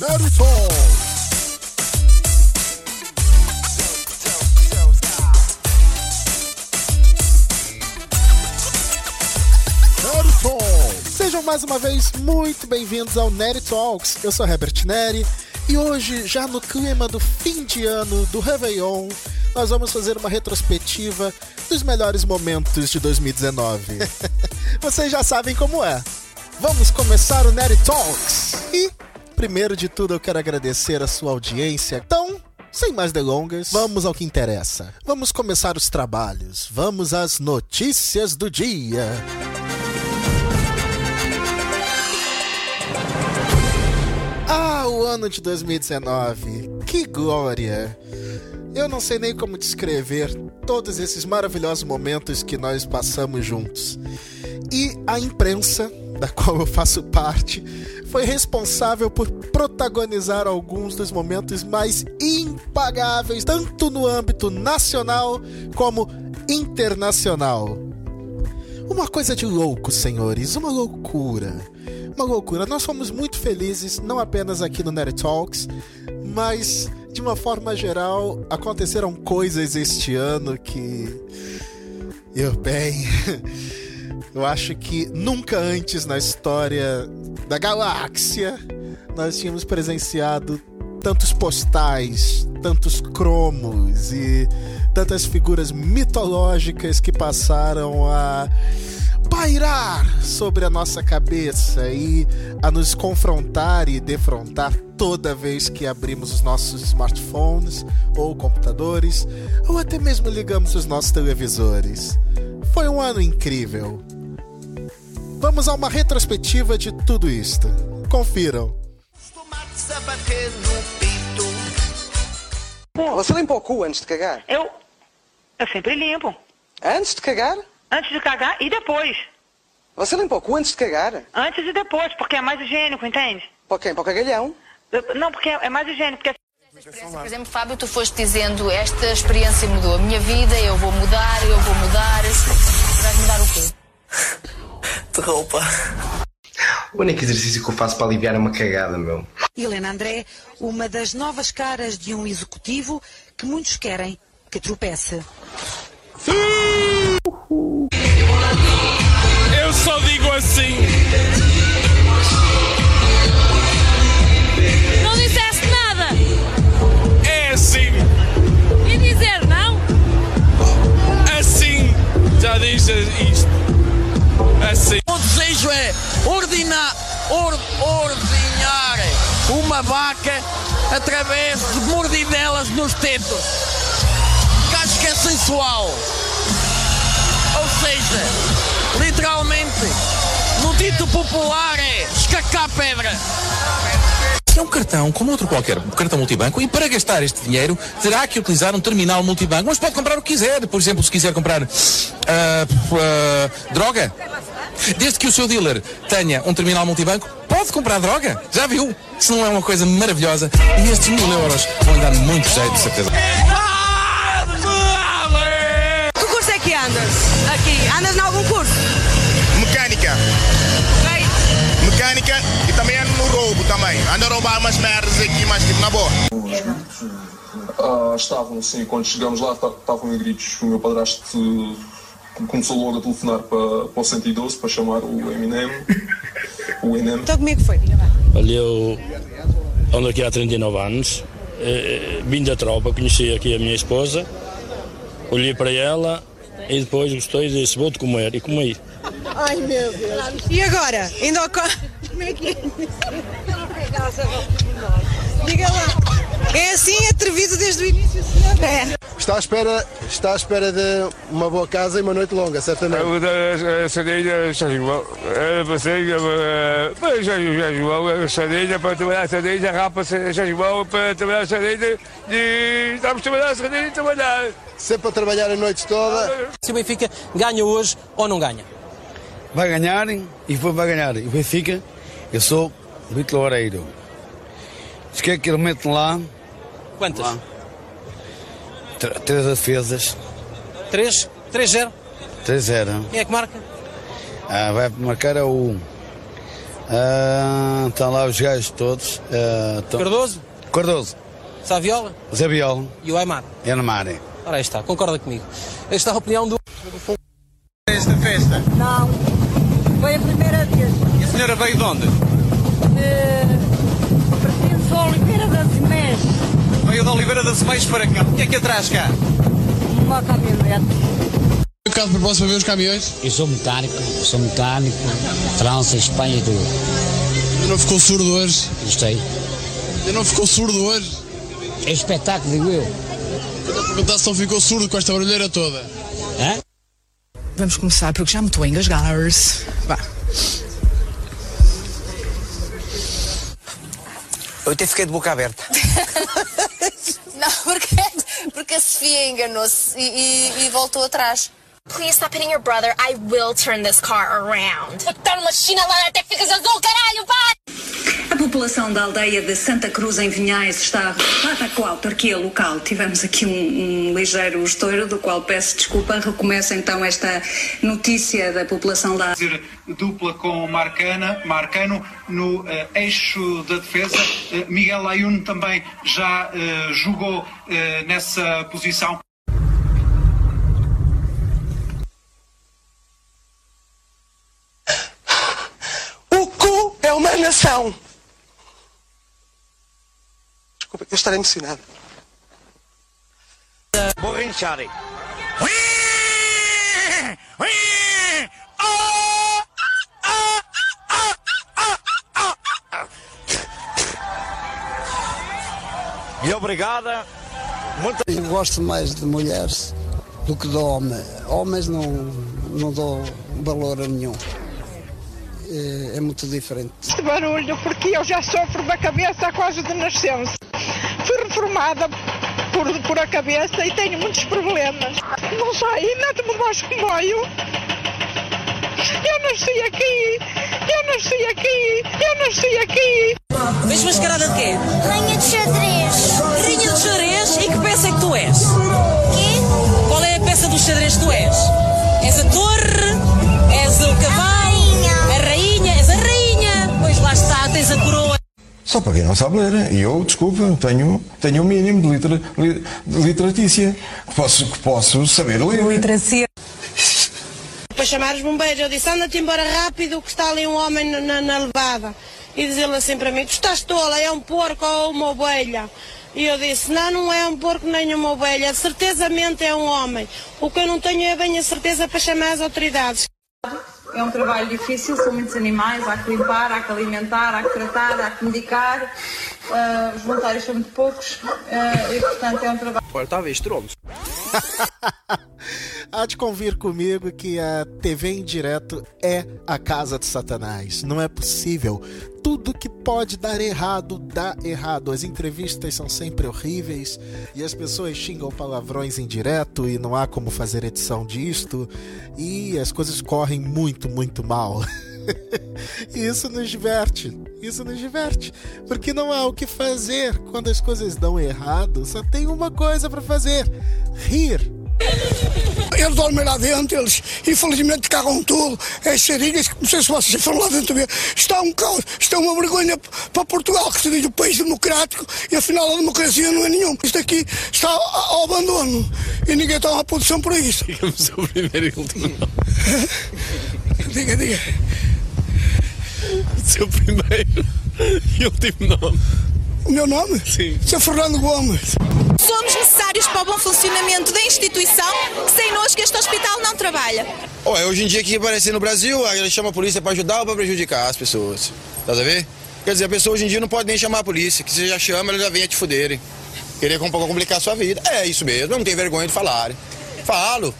Nerd. Nerd Talk. Sejam mais uma vez muito bem-vindos ao Neri Talks. Eu sou Herbert Neri e hoje, já no clima do fim de ano do Réveillon, nós vamos fazer uma retrospectiva dos melhores momentos de 2019. Vocês já sabem como é. Vamos começar o Neri Talks. E, primeiro de tudo, eu quero agradecer a sua audiência. Então, sem mais delongas, vamos ao que interessa. Vamos começar os trabalhos. Vamos às notícias do dia. Ah, o ano de 2019. Que glória! Eu não sei nem como descrever todos esses maravilhosos momentos que nós passamos juntos. E a imprensa, da qual eu faço parte, foi responsável por protagonizar alguns dos momentos mais impagáveis, tanto no âmbito nacional como internacional. Uma coisa de louco, senhores, uma loucura. Uma loucura. Nós fomos muito felizes, não apenas aqui no Nerd Talks, mas de uma forma geral, aconteceram coisas este ano que. Eu, bem. Eu acho que nunca antes na história da galáxia nós tínhamos presenciado tantos postais, tantos cromos e tantas figuras mitológicas que passaram a pairar sobre a nossa cabeça e a nos confrontar e defrontar toda vez que abrimos os nossos smartphones ou computadores ou até mesmo ligamos os nossos televisores. Foi um ano incrível. Vamos a uma retrospectiva de tudo isto. Confiram. Você limpa o cu antes de cagar? Eu, eu sempre limpo. Antes de cagar? Antes de cagar e depois. Você limpa o cu antes de cagar? Antes e depois, porque é mais higiênico, entende? Para quem? Para o cagalhão? Não, porque é mais higiênico, porque Por exemplo, Fábio, tu foste dizendo esta experiência mudou a minha vida, eu vou mudar, eu vou mudar. Vais mudar o quê? de roupa. O único exercício que eu faço para aliviar é uma cagada, meu. Helena André, uma das novas caras de um executivo que muitos querem que tropece. Eu só digo assim. Disse isto. Assim. O desejo é ordinar, or, uma vaca através de mordidelas nos tetos. Que acho que é sensual. Ou seja, literalmente, no dito popular é escacar pedra. É um cartão como outro qualquer, um cartão multibanco, e para gastar este dinheiro terá que utilizar um terminal multibanco, mas pode comprar o que quiser. Por exemplo, se quiser comprar ah, ah, droga, desde que o seu dealer tenha um terminal multibanco, pode comprar droga. Já viu? Se não é uma coisa maravilhosa, e estes mil euros vão dar muito jeito, de certeza. Que curso é que andas? Aqui. Andas em algum curso? A roubar umas merdas aqui, mas tipo na boa. Ah, estavam, sim, quando chegamos lá ta- estavam em gritos. O meu padrasto eh, começou logo a telefonar para, para o 112 para chamar o Eminem. O Eminem. Então como é que foi? Olha, eu ando aqui há 39 anos, eh, vim da tropa, conheci aqui a minha esposa, olhei para ela e depois gostei e disse, vou-te comer, e comi. Ai meu Deus. E agora? Ainda ao co- Como é que é? Diga lá. É assim atrevido desde o início, senhor? É. Está à espera, está à espera de uma boa casa e uma noite longa, certamente. A Sardinha, João. É, você, para São João, a Sardinha, para trabalhar a Sardinha, rapa João, para trabalhar a Sardinha, e estamos a trabalhar a Sardinha e trabalhar. Sempre a trabalhar a noite toda. Se o Benfica ganha hoje ou não ganha? Vai ganhar e depois vai ganhar. E o Benfica, eu sou Vitor Loureiro. Diz que é que ele mete lá? Quantas? Lá. Tr- Três defesas. Três? 3-0. 3-0. Quem é que marca? Ah, vai marcar é o. Ah, estão lá os gajos todos. ah, estão- Cardoso? Cardoso. Saviola? Zé Viola. E o Aymar? É na Mare. Ora, aí está, concorda comigo. Esta é a opinião do. Esta festa? Não, foi a primeira vez. E a senhora veio de onde? Inés, Veio de Oliveira das Meias para cá. O que é que atrás cá? uma caminhonete. Bocado por para ver os caminhões? Eu sou mecânico, sou mecânico, França, Espanha e tudo. Ainda não ficou surdo hoje? Gostei. Ainda não ficou surdo hoje? É espetáculo, digo eu. Quando eu perguntar se não ficou surdo com esta barulheira toda. Hã? Vamos começar porque já me estou a engasgar. Vá. Eu até fiquei de boca aberta. Não, porque, porque a Sofia enganou-se e, e- e voltou atrás. Please stop hitting your brother. I will turn this car around. Vou dar uma chinelada até que ficas azul, caralho, pai! A população da aldeia de Santa Cruz, em Vinhais, está revoltada com a autarquia local. Tivemos aqui um, um ligeiro estouro, do qual peço desculpa. Recomeço então esta notícia da população da. Fazer dupla com Marcana, Marcano no eh, eixo da defesa. Eh, Miguel Ayuno também já eh, jogou nessa posição. O cu é uma nação. Desculpa, eu estar emocionado. Borrinchari. E obrigada. Muito... Eu gosto mais de mulheres do que de homens. Homens não, não dou valor a nenhum. É, é muito diferente. Este barulho, porque eu já sofro da cabeça quase de nascença. Fui reformada por, por a cabeça e tenho muitos problemas. Não sei, nada-me baixo comboio. Eu nasci aqui, eu nasci aqui, eu nasci aqui. Vês mascarada de quê? Rainha de xadrez. Rainha de xadrez? E que peça é que tu és? Quê? Qual é a peça do xadrez que tu és? És a Só para quem não sabe ler. E eu, desculpa, tenho, tenho o mínimo de, litera, li- de literatícia. Que posso, que posso saber ler. Literacia. Para chamar os bombeiros, eu disse: anda-te embora rápido, que está ali um homem na, na, levada. E diz ele assim para mim: Tu estás tola, é um porco ou uma ovelha. E eu disse: Não, não é um porco nem uma ovelha, certezamente é um homem. O que eu não tenho é bem a certeza para chamar as autoridades. É um trabalho difícil, são muitos animais, há que limpar, há que alimentar, há que tratar, há que medicar. Ah, os voluntários são muito poucos ah, e, portanto, é um trabalho. Olha, talvez tromos. Há de convir comigo que a TV em direto é a casa de Satanás. Não é possível. Tudo que pode dar errado, dá errado. As entrevistas são sempre horríveis e as pessoas xingam palavrões em direto e não há como fazer edição disto. E as coisas correm muito, muito mal. E isso nos diverte. Isso nos diverte. Porque não há o que fazer quando as coisas dão errado. Só tem uma coisa para fazer: rir. Eles dormem lá dentro, eles infelizmente cagam tudo. As seringas, não sei se vocês foram lá dentro ver, está um caos, está uma vergonha para Portugal, que se diz o país democrático, e afinal a democracia não é nenhuma. Isto aqui está ao abandono e ninguém à posição por isso. Diga-me o seu primeiro e último nome. diga, diga. O seu primeiro e último nome. O meu nome? Sim. Sou Fernando Gomes. Somos necessários para o bom funcionamento da instituição, que sem nós que este hospital não trabalha. Ué, hoje em dia que aparecer no Brasil, aí ele chama a polícia pra ajudar ou pra prejudicar as pessoas. Tá a ver? Quer dizer, a pessoa hoje em dia não pode nem chamar a polícia, que você já chama, ela já vem a te fuderem. Querer com- complicar a sua vida. É isso mesmo, não tem vergonha de falar. Falo.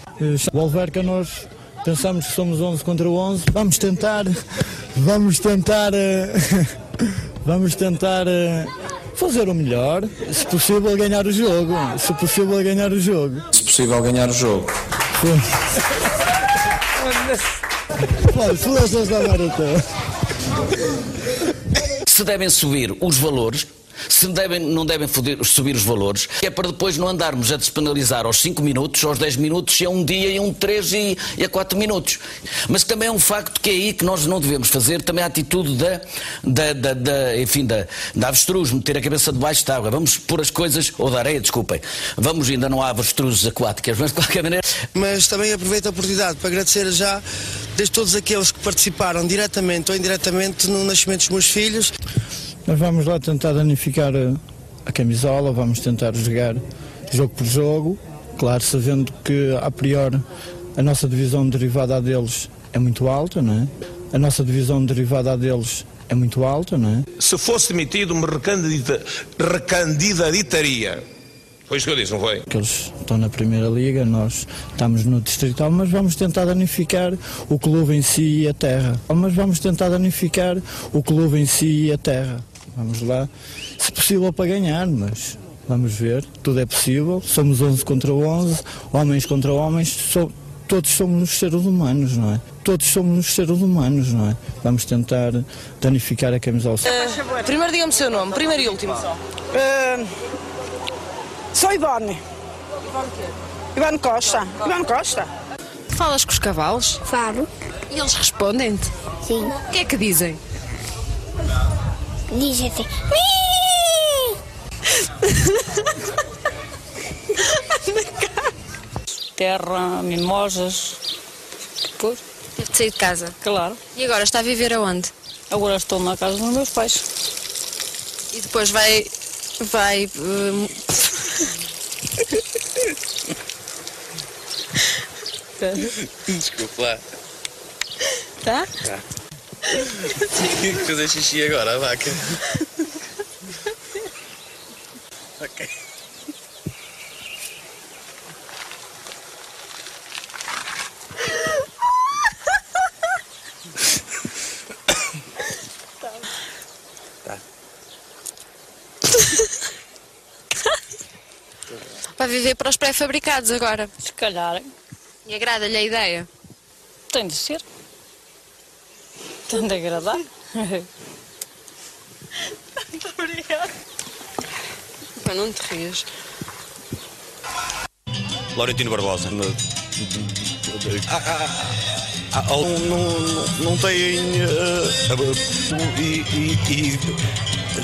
O Alverca nós pensamos que somos 11 contra 11. Vamos tentar, vamos tentar, eh, vamos tentar eh, fazer o melhor. Se possível ganhar o jogo. Se possível ganhar o jogo. Se possível ganhar o jogo. Esta maratona. Se devem subir os valores, se devem, não devem foder- subir os valores, é para depois não andarmos a despenalizar aos 5 minutos, aos 10 minutos, se é um dia e um 3 e, e a 4 minutos. Mas também é um facto que é aí que nós não devemos fazer também a atitude da, da, da, da- enfim, da, da avestruz, meter a cabeça debaixo da água. Vamos pôr as coisas, ou da areia, desculpem. Vamos, ainda não há avestruzes aquáticas, mas de qualquer maneira. Mas também aproveito a oportunidade para agradecer já desde todos aqueles que participaram diretamente ou indiretamente no nascimento dos meus filhos. Nós vamos lá tentar danificar a, a camisola, vamos tentar jogar jogo por jogo, claro, sabendo que a priori a nossa divisão derivada a deles é muito alta, não é? A nossa divisão derivada a deles é muito alta, não é? Se fosse demitido, me recandida- recandidataria. Foi isso que eu disse, não foi? Que eles estão na Primeira Liga, nós estamos no Distrital, mas vamos tentar danificar o clube em si e a terra. Mas vamos tentar danificar o clube em si e a terra. Vamos lá, se possível para ganhar, mas vamos ver, tudo é possível. Somos 11 contra 11, homens contra homens, so- todos somos seres humanos, não é? Todos somos seres humanos, não é? Vamos tentar danificar a camisola. Eh, primeiro diga-me o seu nome, primeiro e último. Eh, sou Ivone. Ivone Costa. Ivone Costa. Falas com os cavalos? Falo. E eles respondem-te? Sim. O que é que dizem? Diz assim. Terra, mimosas. Depois? Teve de sair de casa. Claro. E agora está a viver aonde? Agora estou na casa dos meus pais. E depois vai. vai. hum, Desculpa lá. Tá? Tá. Tinha que fazer xixi agora, a vaca. ok. vai viver para os pré-fabricados agora. Se calhar. E agrada-lhe a ideia? Tem de ser. Tem de agradar. Muito obrigada. Pá, não te rias. Laurentino Barbosa. Ah, ah, ah, não, não, não tem eh, e, e, e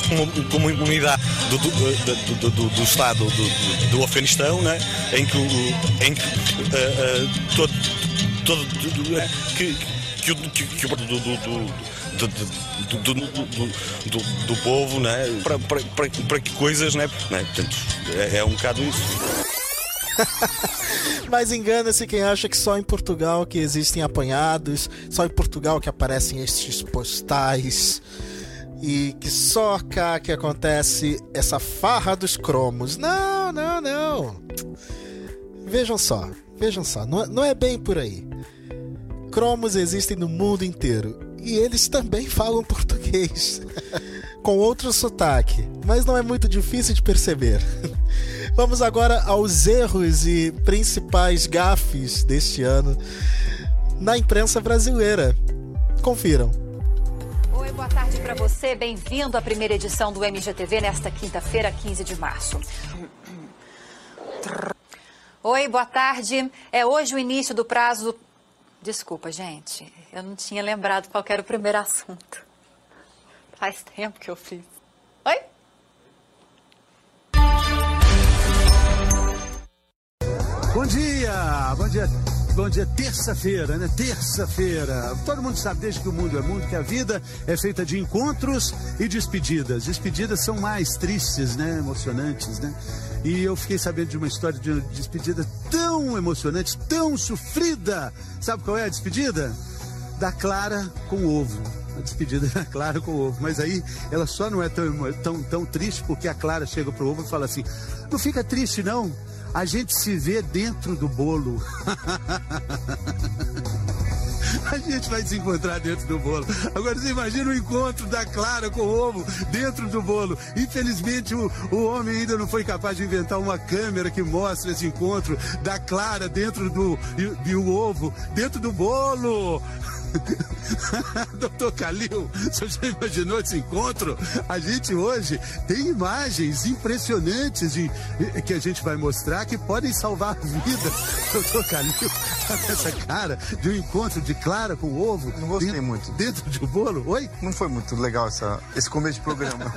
como, como imunidade do, do, do, do, do- do Estado do, do Afeganistão, né? em que, o- em que eh, eh, todo, todo do- que, que, o- do, do, do, do, povo né? para, para, para, para que coisas né? né? Portanto, é, é um bocado isso. Mas engana-se quem acha que só em Portugal que existem apanhados, só em Portugal que aparecem estes postais e que só cá que acontece essa farra dos cromos. Não, não, não. Vejam só, vejam só, não, é- não é bem por aí. Cromos existem no mundo inteiro e eles também falam português, com outro sotaque, mas não é muito difícil de perceber. Vamos agora aos erros e principais gafes deste ano na imprensa brasileira. Confiram. Oi, boa tarde para você. Bem-vindo à primeira edição do MGTV nesta quinta-feira, 15 de março. Oi, boa tarde. É hoje o início do prazo. Desculpa, gente. Eu não tinha lembrado qual era o primeiro assunto. Faz tempo que eu fiz. Oi? Bom dia, bom dia, bom dia. Terça-feira, né? Terça-feira. Todo mundo sabe desde que o mundo é mundo que a vida é feita de encontros e despedidas. Despedidas são mais tristes, né? Emocionantes, né? E eu fiquei sabendo de uma história de uma despedida tão emocionante, tão sofrida. Sabe qual é a despedida? Da Clara com ovo. A despedida da Clara com ovo. Mas aí ela só não é tão, tão, tão triste porque a Clara chega pro ovo e fala assim: Não fica triste, não. A gente se vê dentro do bolo. A gente vai se encontrar dentro do bolo. Agora você imagina o encontro da Clara com o ovo dentro do bolo. Infelizmente o, o homem ainda não foi capaz de inventar uma câmera que mostre esse encontro da Clara dentro do e, e o ovo dentro do bolo. Doutor Calil, você já imaginou esse encontro? A gente hoje tem imagens impressionantes de, que a gente vai mostrar que podem salvar vidas. Doutor Calil, tá essa cara de um encontro de Clara com ovo. Não gostei dentro, muito. Dentro de um bolo? Oi? Não foi muito legal essa, esse começo de programa.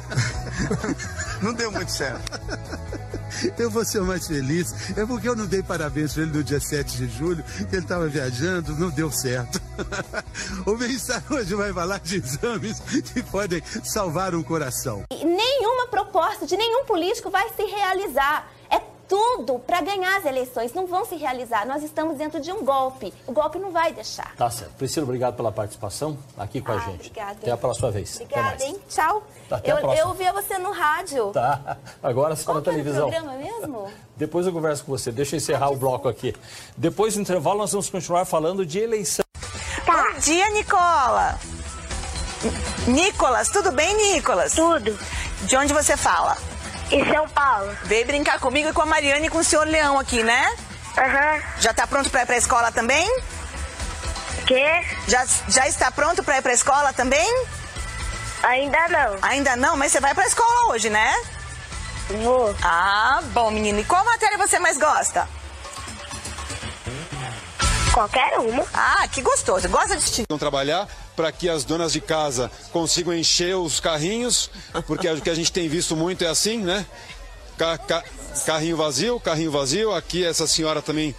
não deu muito certo. Eu vou ser mais feliz. É porque eu não dei parabéns para ele no dia 7 de julho, que ele estava viajando, não deu certo. O bem-estar hoje vai falar de exames que podem salvar um coração. Nenhuma proposta de nenhum político vai se realizar. Tudo para ganhar as eleições. Não vão se realizar. Nós estamos dentro de um golpe. O golpe não vai deixar. Tá certo. Priscila, obrigado pela participação aqui com Ah, a gente. obrigada. Até a próxima vez. Até Obrigada, mais. hein? Tchau. Até a eu, próxima. eu via você no rádio. Tá. Agora só Qual na televisão. programa mesmo? Depois eu converso com você. Deixa eu encerrar o bloco aqui. Depois do intervalo, nós vamos continuar falando de eleição. Bom dia, Nicola. Nicolas, tudo bem, Nicolas? Tudo. De onde você fala? Em São Paulo. Veio brincar comigo e com a Mariane e com o senhor Leão aqui, né? Aham. Já tá pronto pra ir pra escola também? Quê? Já, já está pronto pra ir pra escola também? Ainda não. Ainda não? Mas você vai pra escola hoje, né? Vou. Ah, bom, menino. E qual matéria você mais gosta? Qualquer uma. Ah, que gostoso. Gosta de assistir. Vão trabalhar para que as donas de casa consigam encher os carrinhos, porque o que a gente tem visto muito é assim, né? Ca- ca- carrinho vazio, carrinho vazio. Aqui essa senhora também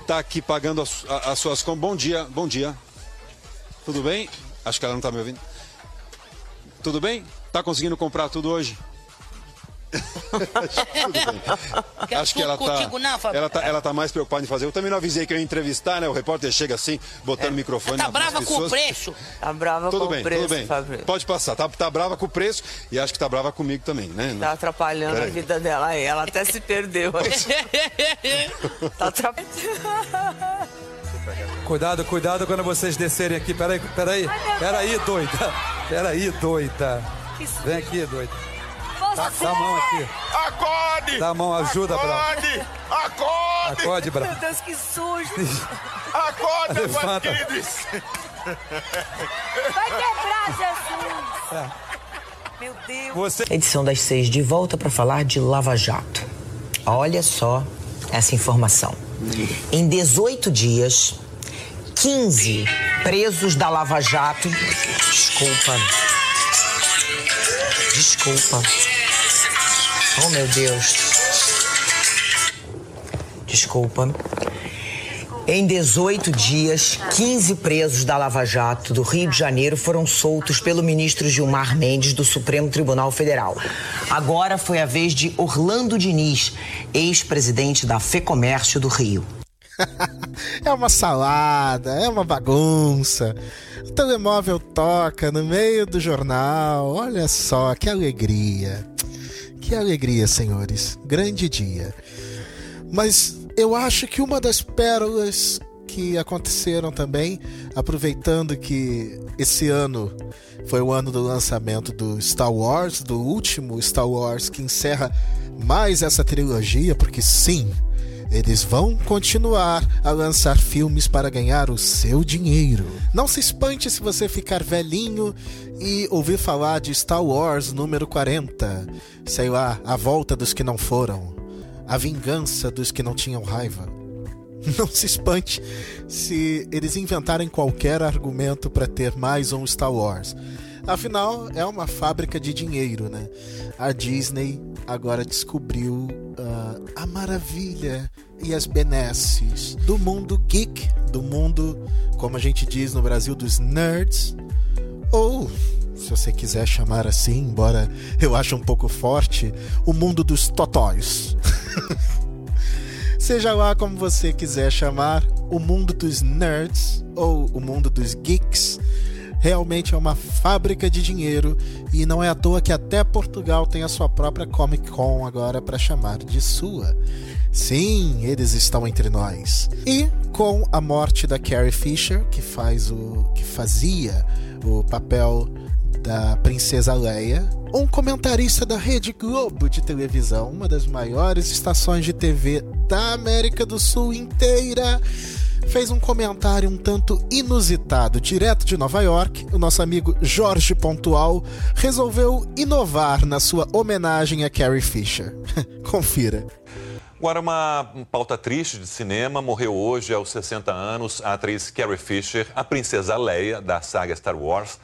está aqui pagando as, as suas compras. Bom dia, bom dia. Tudo bem? Acho que ela não está me ouvindo. Tudo bem? Tá conseguindo comprar tudo hoje? Bem. Acho que ela tá, contigo não, Fábio. ela tá, ela tá mais preocupada em fazer. Eu também não avisei que eu ia entrevistar, né? O repórter chega assim, botando o microfone Tá na frente das brava com o preço? Tá brava Tudo com bem, o preço, tudo bem. Fabrício. Pode passar. Tá, tá brava com o preço e acho que tá brava comigo também, né? Tá atrapalhando Peraí. a vida dela aí. Ela até se perdeu. tá atrapalhando. Cuidado, cuidado quando vocês descerem aqui. Peraí, peraí. Peraí, doida. Peraí, doida. Vem aqui, doida. Dá, dá a mão aqui. Acorde! Dá a mão, ajuda. Acorde! Acorde! Acorde, Brava. Meu Deus, que sujo. Acorda, Levanta. bandidos! Vai quebrar, Jesus. Meu Deus. Você... Edição das seis de volta para falar de Lava Jato. Olha só essa informação. Em 18 dias, 15 presos da Lava Jato. Desculpa. Desculpa. Oh, meu Deus. Desculpa. Em 18 dias, 15 presos da Lava Jato do Rio de Janeiro foram soltos pelo ministro Gilmar Mendes do Supremo Tribunal Federal. Agora foi a vez de Orlando Diniz, ex-presidente da FEComércio do Rio. É uma salada, é uma bagunça. O telemóvel toca no meio do jornal. Olha só, que alegria. Que alegria, senhores. Grande dia. Mas eu acho que uma das pérolas que aconteceram também, aproveitando que esse ano foi o ano do lançamento do Star Wars, do último Star Wars que encerra mais essa trilogia, porque sim, eles vão continuar a lançar filmes para ganhar o seu dinheiro. Não se espante se você ficar velhinho e ouvir falar de Star Wars número 40, sei lá, a volta dos que não foram, a vingança dos que não tinham raiva. Não se espante se eles inventarem qualquer argumento para ter mais um Star Wars. Afinal, é uma fábrica de dinheiro, né? A Disney agora descobriu ah, a maravilha e as benesses do mundo geek, do mundo, como a gente diz no Brasil, dos nerds, ou se você quiser chamar assim, embora eu ache um pouco forte, o mundo dos totóis. Seja lá como você quiser chamar, o mundo dos nerds ou o mundo dos geeks realmente é uma fábrica de dinheiro e não é à toa que até Portugal tem a sua própria Comic Con agora para chamar de sua. Sim, eles estão entre nós. E com a morte da Carrie Fisher, que faz o que fazia o papel da princesa Leia, um comentarista da Rede Globo de televisão, uma das maiores estações de TV da América do Sul inteira, fez um comentário um tanto inusitado. Direto de Nova York, o nosso amigo Jorge Pontual resolveu inovar na sua homenagem a Carrie Fisher. Confira. Agora, uma pauta triste de cinema. Morreu hoje, aos 60 anos, a atriz Carrie Fisher, a princesa Leia, da saga Star Wars.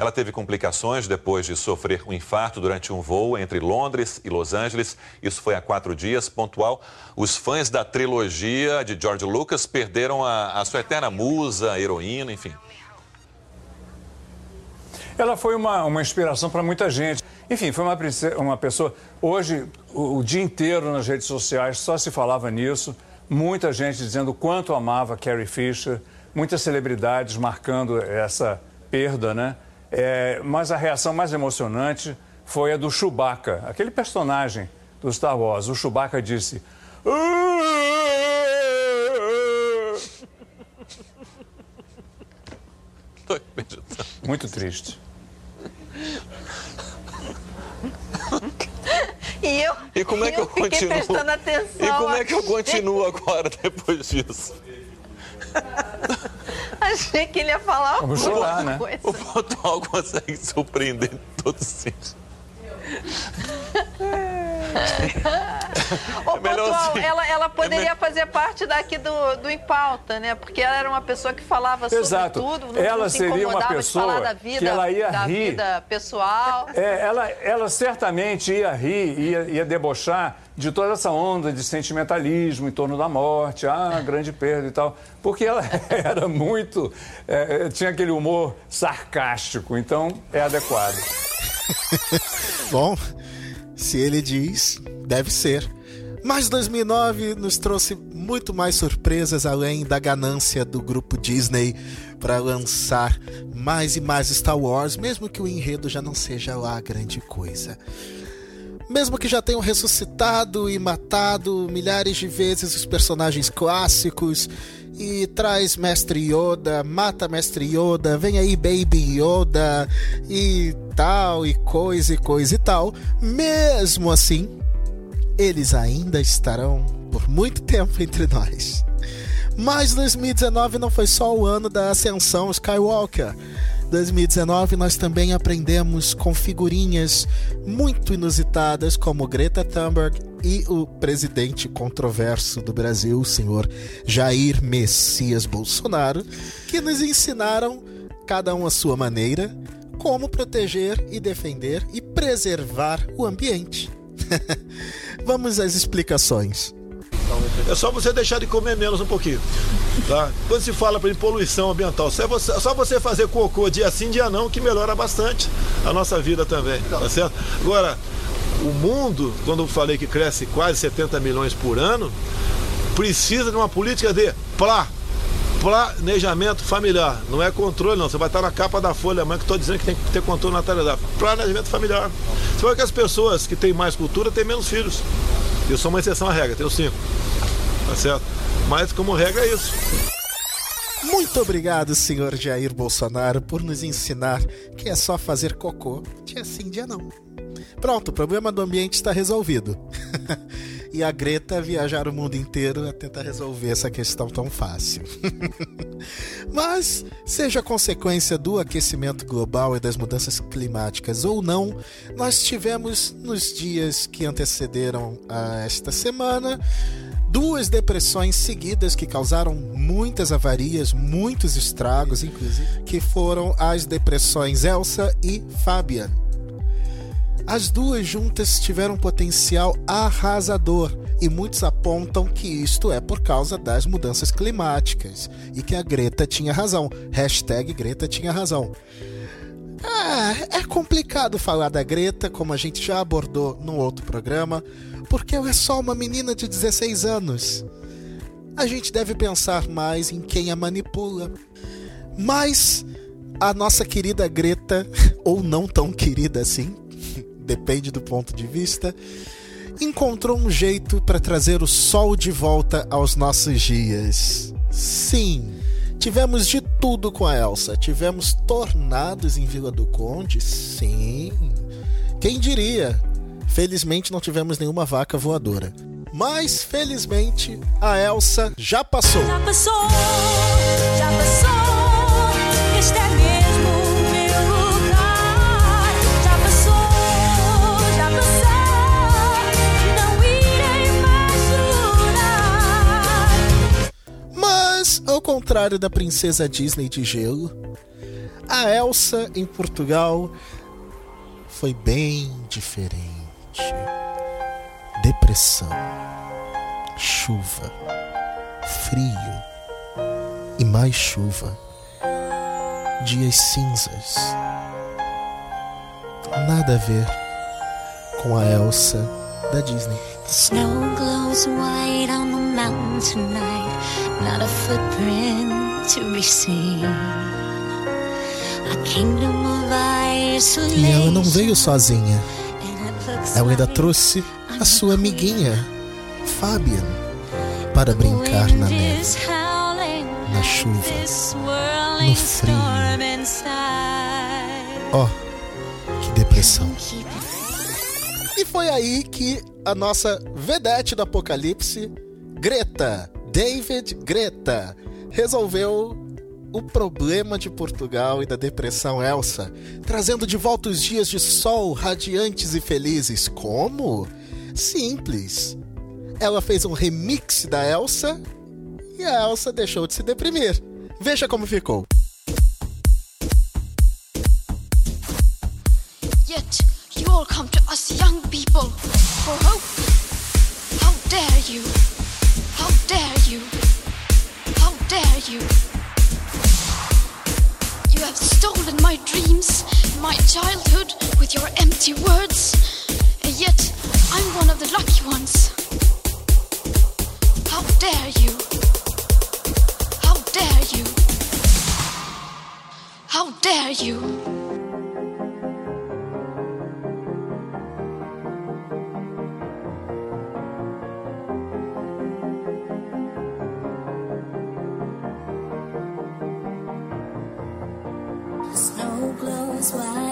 Ela teve complicações depois de sofrer um infarto durante um voo entre Londres e Los Angeles. Isso foi há quatro dias, pontual. Os fãs da trilogia de George Lucas perderam a, a sua eterna musa, heroína, enfim. Ela foi uma, uma inspiração para muita gente. Enfim, foi uma, uma pessoa. Hoje, o, o, dia inteiro nas redes sociais só se falava nisso. Muita gente dizendo o quanto amava Carrie Fisher, muitas celebridades marcando essa perda, né? É, mas a reação mais emocionante foi a do Chewbacca, aquele personagem do Star Wars. O Chewbacca disse. Muito triste. E eu, e como é que eu, eu continuo? prestando atenção. E como é que eu continuo agora depois disso? Achei que ele ia falar Vamos chorar, né? Coisa. O Pontual consegue surpreender todos os Ô, é Pontual, assim. ela, ela poderia é fazer parte daqui do, do Impauta, né? Porque ela era uma pessoa que falava Exato. sobre tudo, não, ela não se seria uma pessoa de falar da vida, que ela ia da rir. vida pessoal. É, ela, ela certamente ia rir, ia, ia debochar de toda essa onda de sentimentalismo em torno da morte, ah, grande perda e tal, porque ela era muito. É, tinha aquele humor sarcástico, então é adequado. Bom, se ele diz, deve ser. Mas 2009 nos trouxe muito mais surpresas além da ganância do grupo Disney para lançar mais e mais Star Wars, mesmo que o enredo já não seja lá grande coisa. Mesmo que já tenham ressuscitado e matado milhares de vezes os personagens clássicos, e traz Mestre Yoda, mata Mestre Yoda, vem aí Baby Yoda e tal, e coisa e coisa e tal, mesmo assim, eles ainda estarão por muito tempo entre nós. Mas 2019 não foi só o ano da ascensão Skywalker. 2019 nós também aprendemos com figurinhas muito inusitadas como Greta Thunberg e o presidente controverso do Brasil, o senhor Jair Messias Bolsonaro, que nos ensinaram, cada um à sua maneira, como proteger e defender e preservar o ambiente. Vamos às explicações. É só você deixar de comer menos um pouquinho. Tá? Quando se fala em poluição ambiental, só você, só você fazer cocô dia sim, dia não, que melhora bastante a nossa vida também. Tá certo? Agora, o mundo, quando eu falei que cresce quase 70 milhões por ano, precisa de uma política de plá, planejamento familiar. Não é controle, não. Você vai estar na capa da folha amanhã que estou dizendo que tem que ter controle na natalidade. Planejamento familiar. Você vai que as pessoas que têm mais cultura têm menos filhos. Eu sou uma exceção à regra, tenho cinco. Tá certo? Mas como regra é isso. Muito obrigado, senhor Jair Bolsonaro, por nos ensinar que é só fazer cocô dia sim, dia não. Pronto, o problema do ambiente está resolvido. e a Greta viajar o mundo inteiro a tentar resolver essa questão tão fácil. Mas, seja consequência do aquecimento global e das mudanças climáticas ou não, nós tivemos nos dias que antecederam a esta semana duas depressões seguidas que causaram muitas avarias, muitos estragos, inclusive, que foram as depressões Elsa e Fabian. As duas juntas tiveram potencial arrasador e muitos apontam que isto é por causa das mudanças climáticas e que a Greta tinha razão. Hashtag Greta tinha razão. Ah, é complicado falar da Greta, como a gente já abordou num outro programa, porque ela é só uma menina de 16 anos. A gente deve pensar mais em quem a manipula. Mas a nossa querida Greta, ou não tão querida assim, depende do ponto de vista, encontrou um jeito para trazer o sol de volta aos nossos dias. Sim, tivemos de tudo com a Elsa. Tivemos tornados em Vila do Conde, sim. Quem diria? Felizmente não tivemos nenhuma vaca voadora. Mas felizmente a Elsa já passou. Já passou, já passou. Ao contrário da princesa Disney de gelo, a Elsa em Portugal foi bem diferente. Depressão, chuva, frio e mais chuva, dias cinzas. Nada a ver com a Elsa da Disney. Snow glows white on the mountain tonight. Not a footprint to be seen. A kingdom of E ela não isolation. veio sozinha. Ela ainda trouxe a sua amiguinha, Fabian, para brincar na neve, na chuva, no frio. Ó, que depressão. E foi aí que a nossa vedete do apocalipse, Greta, David Greta, resolveu o problema de Portugal e da depressão Elsa, trazendo de volta os dias de sol radiantes e felizes. Como? Simples. Ela fez um remix da Elsa e a Elsa deixou de se deprimir. Veja como ficou. Glows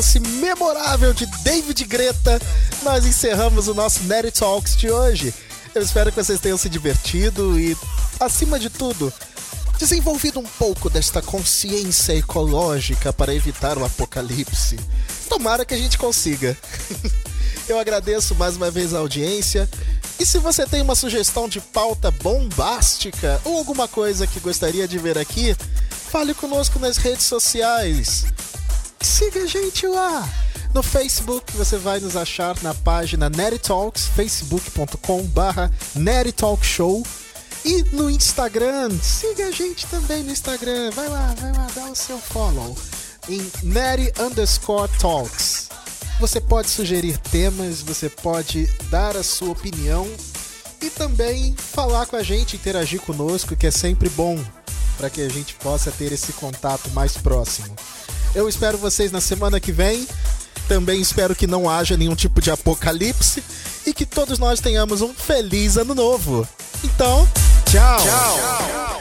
performance memorável de David Greta, nós encerramos o nosso Nerd Talks de hoje. Eu espero que vocês tenham se divertido e, acima de tudo, desenvolvido um pouco desta consciência ecológica para evitar o apocalipse. Tomara que a gente consiga. Eu agradeço mais uma vez a audiência. E se você tem uma sugestão de pauta bombástica ou alguma coisa que gostaria de ver aqui, fale conosco nas redes sociais. Siga a gente lá. No Facebook você vai nos achar na página Neri Talks, facebook.com barra Show. E no Instagram, siga a gente também no Instagram. Vai lá, vai lá, dá o seu follow. Em Neri underscore Talks. Você pode sugerir temas, você pode dar a sua opinião e também falar com a gente, interagir conosco, que é sempre bom para que a gente possa ter esse contato mais próximo. Eu espero vocês na semana que vem. Também espero que não haja nenhum tipo de apocalipse e que todos nós tenhamos um feliz ano novo. Então, tchau. Tchau.